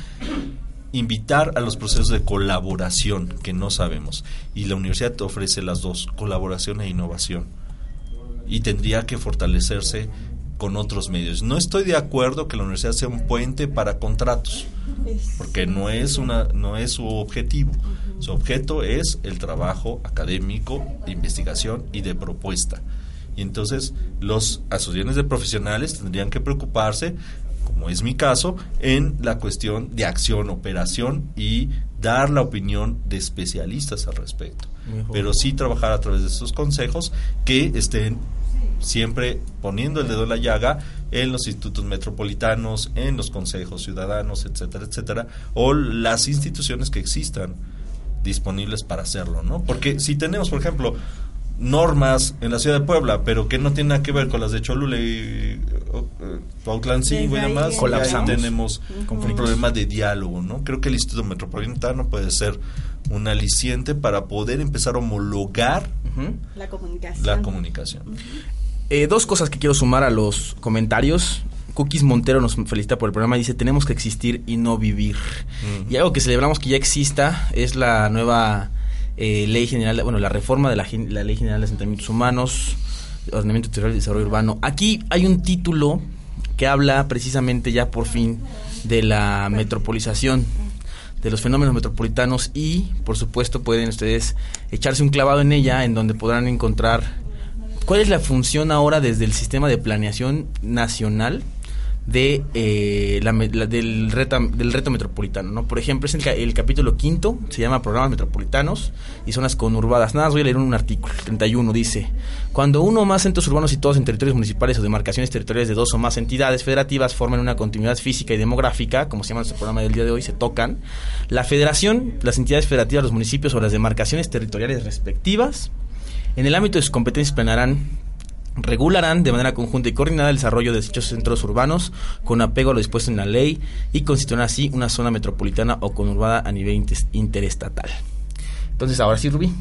invitar a los procesos de colaboración que no sabemos. Y la universidad te ofrece las dos, colaboración e innovación y tendría que fortalecerse con otros medios. No estoy de acuerdo que la universidad sea un puente para contratos, porque no es una no es su objetivo. Su objeto es el trabajo académico, de investigación y de propuesta. Y entonces los asociaciones de profesionales tendrían que preocuparse, como es mi caso, en la cuestión de acción, operación y dar la opinión de especialistas al respecto. Pero sí trabajar a través de estos consejos que estén siempre poniendo el dedo en la llaga en los institutos metropolitanos, en los consejos ciudadanos, etcétera, etcétera, o las instituciones que existan disponibles para hacerlo, ¿no? Porque si tenemos, por ejemplo, normas en la ciudad de Puebla, pero que no tienen nada que ver con las de Cholula y Tuautláncingo y demás, ahí tenemos un problema de diálogo, ¿no? Creo que el Instituto Metropolitano puede ser un aliciente para poder empezar a homologar la comunicación. La comunicación. Eh, dos cosas que quiero sumar a los comentarios. Cookies Montero nos felicita por el programa y dice tenemos que existir y no vivir. Y algo que celebramos que ya exista es la nueva eh, ley general, bueno, la reforma de la, ley general de asentamientos humanos, ordenamiento territorial y desarrollo urbano. Aquí hay un título que habla precisamente ya por fin de la metropolización de los fenómenos metropolitanos y por supuesto pueden ustedes echarse un clavado en ella en donde podrán encontrar cuál es la función ahora desde el sistema de planeación nacional de eh, la, del, reto, metropolitano. ¿no? Por ejemplo, es el, capítulo quinto, se llama Programas Metropolitanos y Zonas Conurbadas. Nada, voy a leer un artículo, 31, dice, cuando uno o más centros urbanos situados en territorios municipales o demarcaciones territoriales de dos o más entidades federativas forman una continuidad física y demográfica, como se llama este programa del día de hoy, se tocan, la federación, las entidades federativas, los municipios o las demarcaciones territoriales respectivas, en el ámbito de sus competencias planearán regularán de manera conjunta y coordinada el desarrollo de dichos centros urbanos con apego a lo dispuesto en la ley y constituirán así una zona metropolitana o conurbada a nivel interestatal. Entonces, ahora sí, Rubí.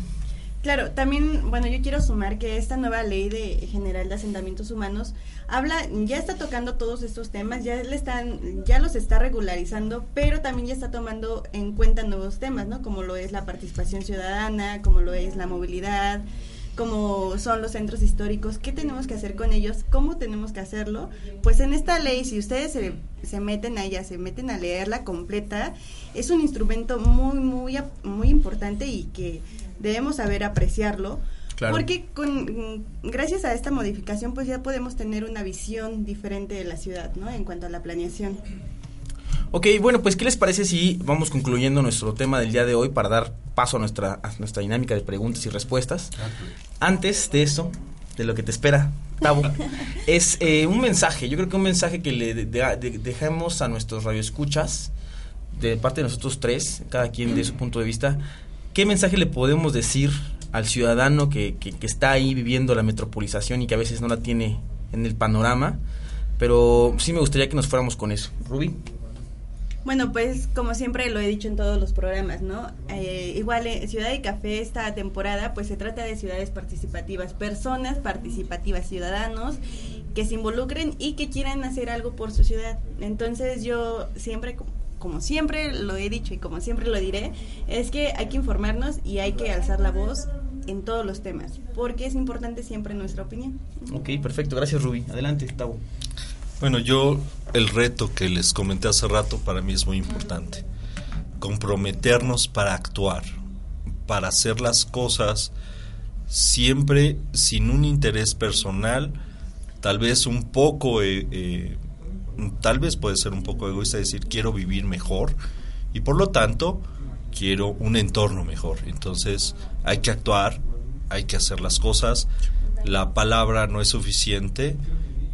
Claro, también, bueno, yo quiero sumar que esta nueva ley de general de asentamientos humanos habla, ya está tocando todos estos temas, ya le están, ya los está regularizando, pero también ya está tomando en cuenta nuevos temas, ¿no? Como lo es la participación ciudadana, como lo es la movilidad, como son los centros históricos, qué tenemos que hacer con ellos, cómo tenemos que hacerlo. Pues en esta ley, si ustedes se, se meten a ella, se meten a leerla completa, es un instrumento muy, muy, muy importante y que debemos saber apreciarlo. Porque con, gracias a esta modificación pues ya podemos tener una visión diferente de la ciudad, ¿no? En cuanto a la planeación. Ok, bueno, pues ¿qué les parece si vamos concluyendo nuestro tema del día de hoy para dar paso a nuestra, nuestra dinámica de preguntas y respuestas? Antes de eso, de lo que te espera, Tavo, [LAUGHS] es eh, un mensaje, yo creo que un mensaje que le dejemos a nuestros radioescuchas, de parte de nosotros tres, cada quien de su punto de vista, ¿qué mensaje le podemos decir al ciudadano que, que, que está ahí viviendo la metropolización y que a veces no la tiene en el panorama? Pero sí me gustaría que nos fuéramos con eso. Ruby. Bueno, pues como siempre lo he dicho en todos los programas, ¿no? Eh, igual en Ciudad y Café esta temporada pues se trata de ciudades participativas, personas participativas, ciudadanos que se involucren y que quieran hacer algo por su ciudad. Entonces yo siempre, como siempre lo he dicho y como siempre lo diré, es que hay que informarnos y hay que alzar la voz en todos los temas, porque es importante siempre nuestra opinión. Ok, perfecto. Gracias, Ruby. Adelante, Tavo. Bueno, yo el reto que les comenté hace rato para mí es muy importante. comprometernos para actuar, para hacer las cosas siempre sin un interés personal, tal vez un poco, eh, eh, tal vez puede ser un poco egoísta decir quiero vivir mejor y por lo tanto quiero un entorno mejor. Entonces hay que actuar, hay que hacer las cosas, la palabra no es suficiente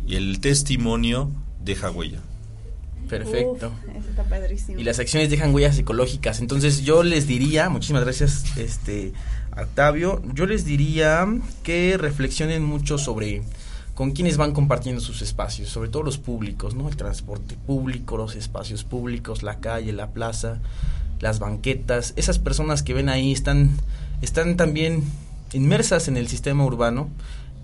y el testimonio deja huella. Perfecto. eso está padrísimo. Y las acciones dejan huellas psicológicas. Entonces yo les diría, muchísimas gracias, este Octavio, yo les diría que reflexionen mucho sobre con quiénes van compartiendo sus espacios, sobre todo los públicos, ¿no? El transporte público, los espacios públicos, la calle, la plaza, las banquetas, esas personas que ven ahí están, están también inmersas en el sistema urbano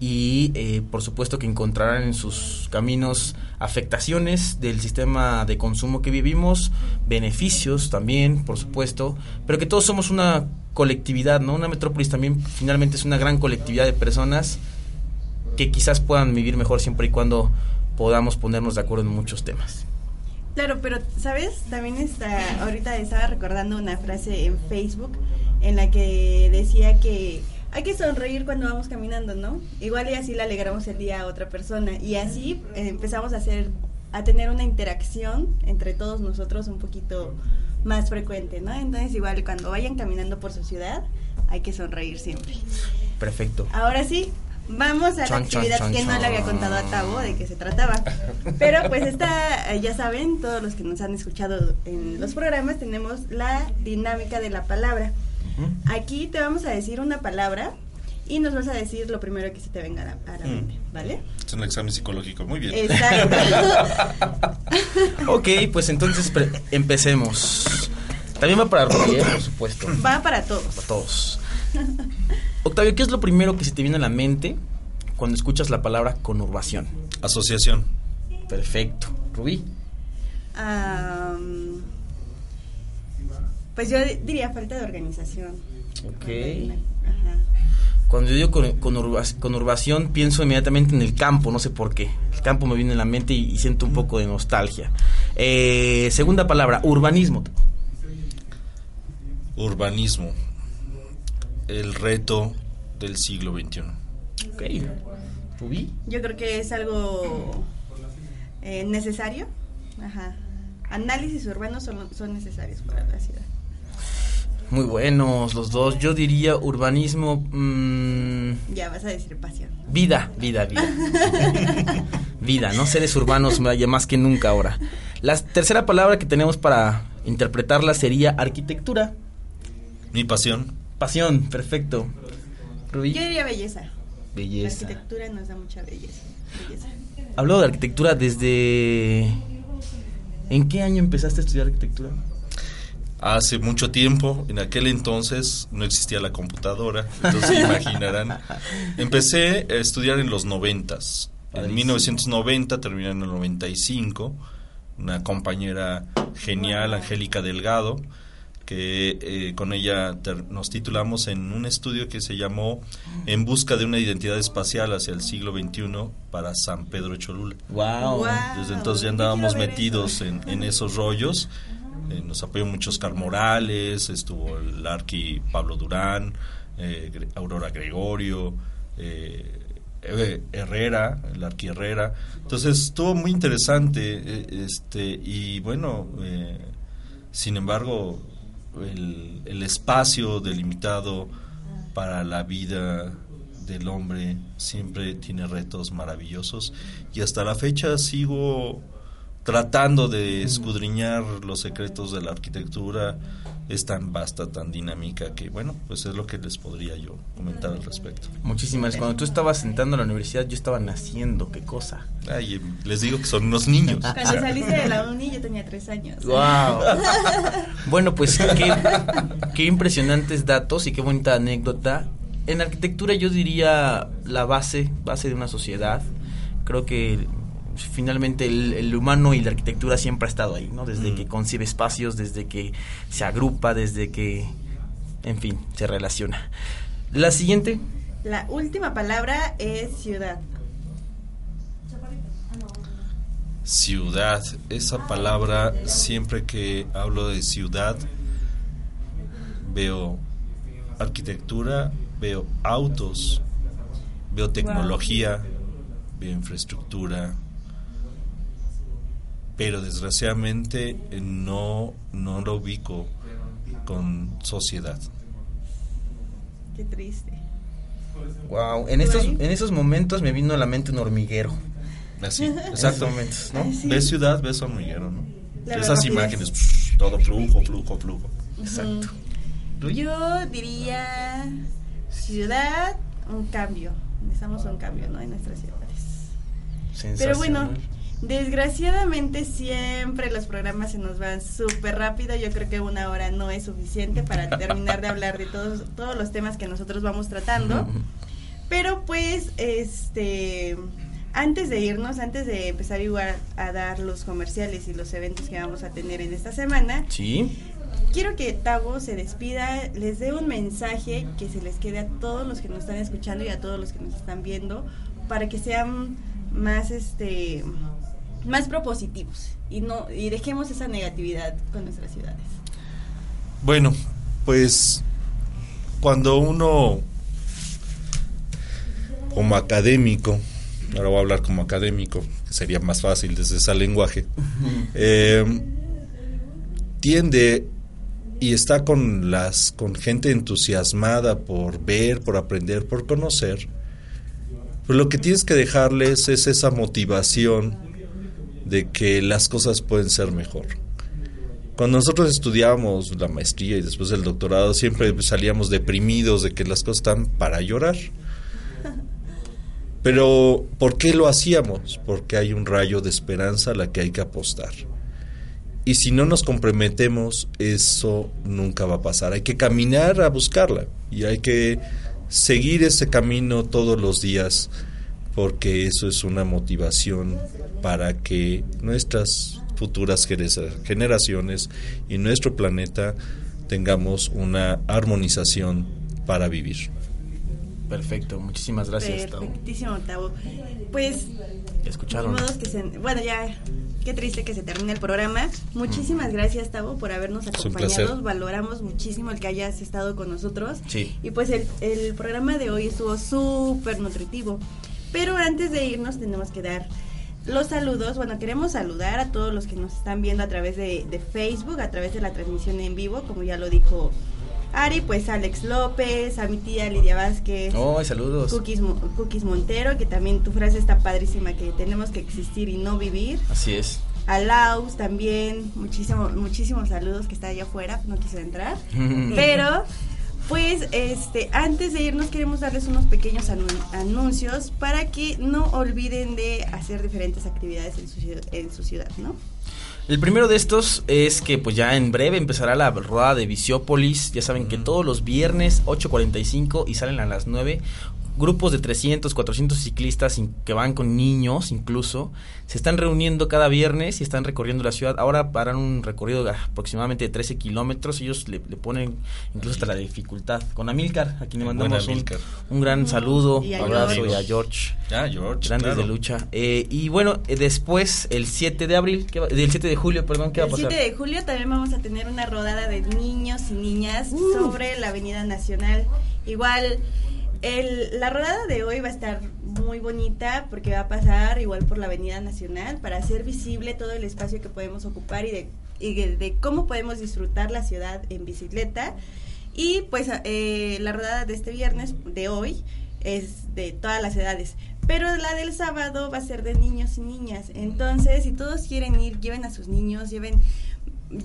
y eh, por supuesto que encontrarán en sus caminos afectaciones del sistema de consumo que vivimos, beneficios también, por supuesto, pero que todos somos una colectividad, ¿no? Una metrópolis también finalmente es una gran colectividad de personas que quizás puedan vivir mejor siempre y cuando podamos ponernos de acuerdo en muchos temas. Claro, pero sabes, también está ahorita estaba recordando una frase en Facebook en la que decía que hay que sonreír cuando vamos caminando, ¿no? Igual y así le alegramos el día a otra persona y así eh, empezamos a hacer a tener una interacción entre todos nosotros un poquito más frecuente, ¿no? Entonces igual cuando vayan caminando por su ciudad hay que sonreír siempre. Perfecto. Ahora sí, vamos a la actividad que no le había contado a Tabo de qué se trataba. Pero pues esta, eh, ya saben, todos los que nos han escuchado en los programas, tenemos la dinámica de la palabra. Aquí te vamos a decir una palabra y nos vas a decir lo primero que se te venga a la, mm. mente, ¿vale? Es un examen psicológico, muy bien. Exacto. [LAUGHS] ok, pues entonces empecemos. También va para Rubí, por supuesto. Va para todos. Para todos. Octavio, ¿qué es lo primero que se te viene a la mente cuando escuchas la palabra conurbación? Asociación. Perfecto. Rubí. Pues yo diría falta de organización. Ok. Cuando yo digo conurbación, pienso inmediatamente en el campo, no sé por qué. El campo me viene en la mente y, siento un poco de nostalgia. Eh, segunda palabra, urbanismo. Urbanismo. El reto del siglo XXI. Ok. ¿Rubí? Yo creo que es algo eh, necesario. Ajá. Análisis urbanos son necesarios para la ciudad. Muy buenos los dos. Yo diría urbanismo. Mm, ya vas a decir pasión. Vida, vida, vida. [LAUGHS] vida, ¿no? Seres urbanos más que nunca ahora. La tercera palabra que tenemos para interpretarla sería arquitectura. Mi pasión. Pasión, perfecto. Yo diría belleza. Belleza. La arquitectura nos da mucha belleza. belleza. Hablo de arquitectura desde. ¿En qué año empezaste a estudiar arquitectura? Hace mucho tiempo, en aquel entonces no existía la computadora, entonces [LAUGHS] imaginarán. Empecé a estudiar en los noventas. En 1990 terminé en el 95. Una compañera genial, Angélica Delgado, que eh, con ella nos titulamos en un estudio que se llamó En busca de una identidad espacial hacia el siglo XXI para San Pedro Cholula. Wow. Desde entonces ya andábamos metidos en, en esos rollos eh, nos apoyó mucho Oscar Morales, estuvo el Arqui Pablo Durán, eh, Aurora Gregorio, eh, Herrera, el Arqui Herrera. Entonces estuvo muy interesante este y bueno, sin embargo, el, el espacio delimitado para la vida del hombre siempre tiene retos maravillosos y hasta la fecha sigo tratando de escudriñar los secretos de la arquitectura es tan vasta, tan dinámica que bueno, pues es lo que les podría yo comentar al respecto. Muchísimas. Cuando tú estabas sentando a la universidad, yo estaba naciendo, qué cosa. Ay, les digo que son unos niños. Cuando saliste de la uni yo tenía tres años. Wow. [LAUGHS] bueno, pues qué, qué impresionantes datos y qué bonita anécdota. En arquitectura yo diría la base, base de una sociedad. Creo que finalmente el, humano y la arquitectura siempre ha estado ahí, ¿no? Desde mm. que concibe espacios, desde que se agrupa, desde que, en fin, se relaciona. La siguiente. La última palabra es ciudad. Ciudad, esa palabra, siempre que hablo de ciudad, veo arquitectura, veo autos, veo tecnología, veo infraestructura, pero desgraciadamente eh, no, no lo ubico con sociedad. Qué triste. Wow, en estos, en esos momentos me vino a la mente un hormiguero. Así, [LAUGHS] sí. Ves ciudad, ves hormiguero, ¿no? La Esas imágenes, todo flujo, flujo, flujo. Exacto. Yo diría ciudad, un cambio. Necesitamos un cambio, ¿no? En nuestras ciudades. Pero bueno. Desgraciadamente siempre los programas se nos van súper rápido. Yo creo que una hora no es suficiente para terminar de hablar de todos, todos los temas que nosotros vamos tratando. Pero pues, este, antes de irnos, antes de empezar igual a dar los comerciales y los eventos que vamos a tener en esta semana, Sí. quiero que Tavo se despida, les dé un mensaje que se les quede a todos los que nos están escuchando y a todos los que nos están viendo para que sean más este más propositivos y no y dejemos esa negatividad con nuestras ciudades. Bueno, pues cuando uno como académico, ahora voy a hablar como académico, que sería más fácil desde ese lenguaje, eh, tiende y está con las con gente entusiasmada por ver, por aprender, por conocer. Pues lo que tienes que dejarles es esa motivación de que las cosas pueden ser mejor. Cuando nosotros estudiábamos la maestría y después el doctorado, siempre salíamos deprimidos de que las cosas están para llorar. Pero, ¿por qué lo hacíamos? Porque hay un rayo de esperanza a la que hay que apostar. Y si no nos comprometemos, eso nunca va a pasar. Hay que caminar a buscarla y hay que seguir ese camino todos los días porque eso es una motivación para que nuestras futuras genera- generaciones y nuestro planeta tengamos una armonización para vivir. Perfecto, muchísimas gracias. Tavo. Perfectísimo, Tavo. Pues escucharon. Que se- bueno, ya, qué triste que se termine el programa. Muchísimas gracias, Tavo, por habernos acompañado. Valoramos muchísimo el que hayas estado con nosotros. Sí. Y pues el, el programa de hoy estuvo súper nutritivo. Pero antes de irnos tenemos que dar los saludos. Bueno, queremos saludar a todos los que nos están viendo a través de, de Facebook, a través de la transmisión en vivo, como ya lo dijo Ari, pues Alex López, a mi tía Lidia Vázquez. Oh, saludos. Cookies, Cookies Montero, que también tu frase está padrísima, que tenemos que existir y no vivir. Así es. A Laus también, muchísimo, muchísimos saludos que está allá afuera, no quiso entrar. [LAUGHS] Pero, pues, este, antes de irnos queremos darles unos pequeños anu- anuncios para que no olviden de hacer diferentes actividades en su, ciudad- en su ciudad, ¿no? El primero de estos es que pues ya en breve empezará la rueda de Visiópolis. Ya saben que todos los viernes 8.45 y salen a las 9. Grupos de 300, 400 ciclistas in- que van con niños incluso se están reuniendo cada viernes y están recorriendo la ciudad. Ahora harán un recorrido de aproximadamente 13 kilómetros. Ellos le, le ponen incluso hasta la dificultad. Con Amilcar, a quien le mandamos un, un gran saludo, Y abrazo George. y a George. Ah, George. Grandes claro. de lucha. Eh, y bueno, eh, después, el 7 de abril, ¿qué va- del 7 de julio, perdón, ¿qué va a El pasar? 7 de julio también vamos a tener una rodada de niños y niñas Uh. sobre la Avenida Nacional. Igual, el- la rodada de hoy va a estar muy bonita porque va a pasar igual por la Avenida Nacional para hacer visible todo el espacio que podemos ocupar y de, cómo podemos disfrutar la ciudad en bicicleta. Y pues eh, la rodada de este viernes, de hoy, es de todas las edades. Pero la del sábado va a ser de niños y niñas. Entonces, si todos quieren ir, lleven a sus niños, lleven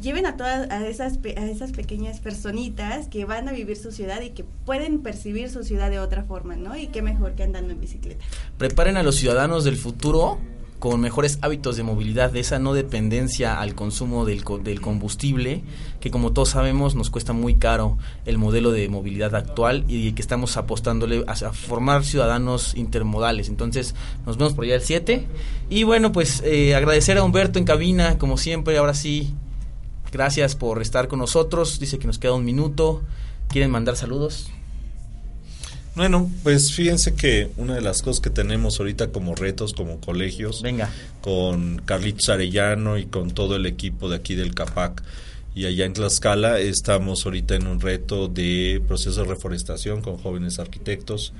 lleven a todas a esas a esas pequeñas personitas que van a vivir su ciudad y que pueden percibir su ciudad de otra forma, ¿no? Y qué mejor que andando en bicicleta. Preparen a los ciudadanos del futuro con mejores hábitos de movilidad, de esa no dependencia al consumo del, co- del combustible, que como todos sabemos nos cuesta muy caro el modelo de movilidad actual y que estamos apostándole a, a formar ciudadanos intermodales. Entonces nos vemos por allá el 7. Y bueno, pues eh, agradecer a Humberto en cabina, como siempre, ahora sí, gracias por estar con nosotros. Dice que nos queda un minuto. ¿Quieren mandar saludos? Bueno, pues fíjense que una de las cosas que tenemos ahorita como retos, como colegios, Venga. con Carlitos Arellano y con todo el equipo de aquí del CAPAC, Y allá en Tlaxcala estamos ahorita en un reto de proceso de reforestación con jóvenes arquitectos,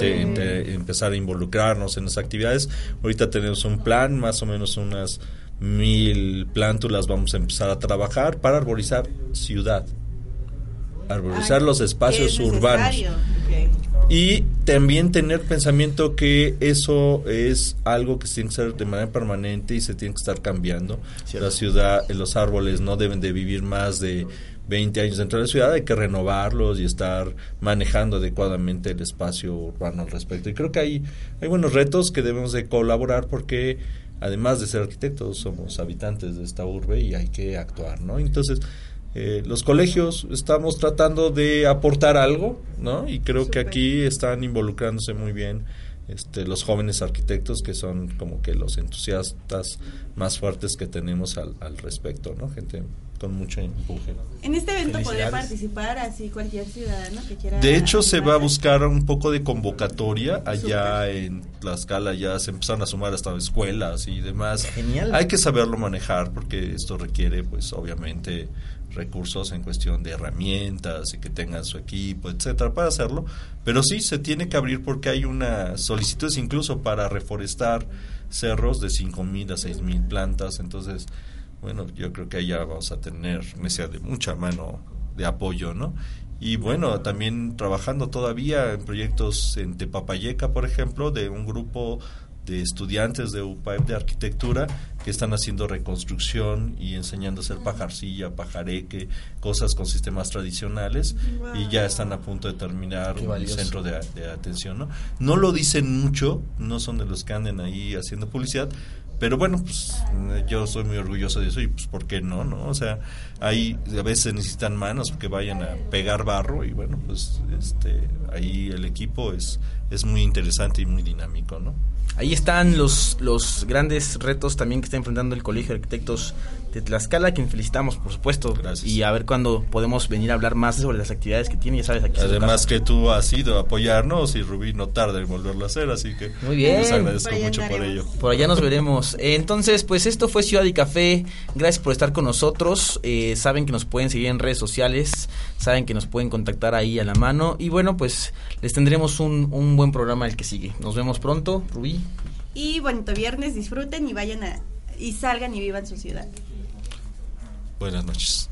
empezar a involucrarnos en las actividades. Ahorita tenemos un plan, más o menos unas mil plántulas vamos a empezar a trabajar para arborizar ciudad, arborizar los espacios urbanos. Y también tener pensamiento que eso es algo que se tiene que hacer de manera permanente y se tiene que estar cambiando. La ciudad, los árboles no deben de vivir más de 20 años dentro de la ciudad, hay que renovarlos y estar manejando adecuadamente el espacio urbano al respecto. Y creo que hay, hay buenos retos que debemos de colaborar porque además de ser arquitectos somos habitantes de esta urbe y hay que actuar, ¿no? Entonces, eh, los colegios estamos tratando de aportar algo, ¿no? Y creo que aquí están involucrándose muy bien este, los jóvenes arquitectos que son como que los entusiastas más fuertes que tenemos al, al respecto, ¿no? Gente con mucho empuje. En este evento podría participar así cualquier ciudadano que quiera. De hecho, se va a buscar un poco de convocatoria allá en Tlaxcala, ya se empezaron a sumar hasta escuelas y demás. Genial. Hay que saberlo manejar porque esto requiere, pues, obviamente recursos en cuestión de herramientas y que tengan su equipo, etcétera, para hacerlo. Pero sí, se tiene que abrir porque hay una solicitud incluso para reforestar cerros de 5.000 a 6.000 plantas. Entonces, bueno, yo creo que ahí ya vamos a tener necesidad de mucha mano de apoyo, ¿no? Y bueno, también trabajando todavía en proyectos en Tepapayeca, por ejemplo, de un grupo de estudiantes de UPAEP de arquitectura que están haciendo reconstrucción y enseñando a hacer pajarcilla, pajareque, cosas con sistemas tradicionales y ya están a punto de terminar un centro de, atención. ¿no? no lo dicen mucho, no son de los que anden ahí haciendo publicidad, pero bueno, pues yo soy muy orgulloso de eso y pues ¿por qué no? no? O sea, ahí a veces necesitan manos que vayan a pegar barro y bueno, pues este ahí el equipo es es muy interesante y muy dinámico, ¿no? Ahí están los, los grandes retos también que está enfrentando el Colegio de Arquitectos de Tlaxcala, quien felicitamos, por supuesto. Gracias. Y a ver cuándo podemos venir a hablar más sobre las actividades que tiene, ya sabes, aquí. Además que tú has ido a apoyarnos y Rubí no tarda en volverlo a hacer, así que Muy bien. les agradezco mucho por ello. Por allá nos veremos. Entonces, pues esto fue Ciudad y Café. Gracias por estar con nosotros. Eh, saben que nos pueden seguir en redes sociales, saben que nos pueden contactar ahí a la mano. Y bueno, pues les tendremos un, un buen programa el que sigue. Nos vemos pronto, Rubí. Y bonito viernes, disfruten y vayan a, y salgan y vivan su ciudad. Buenas noches.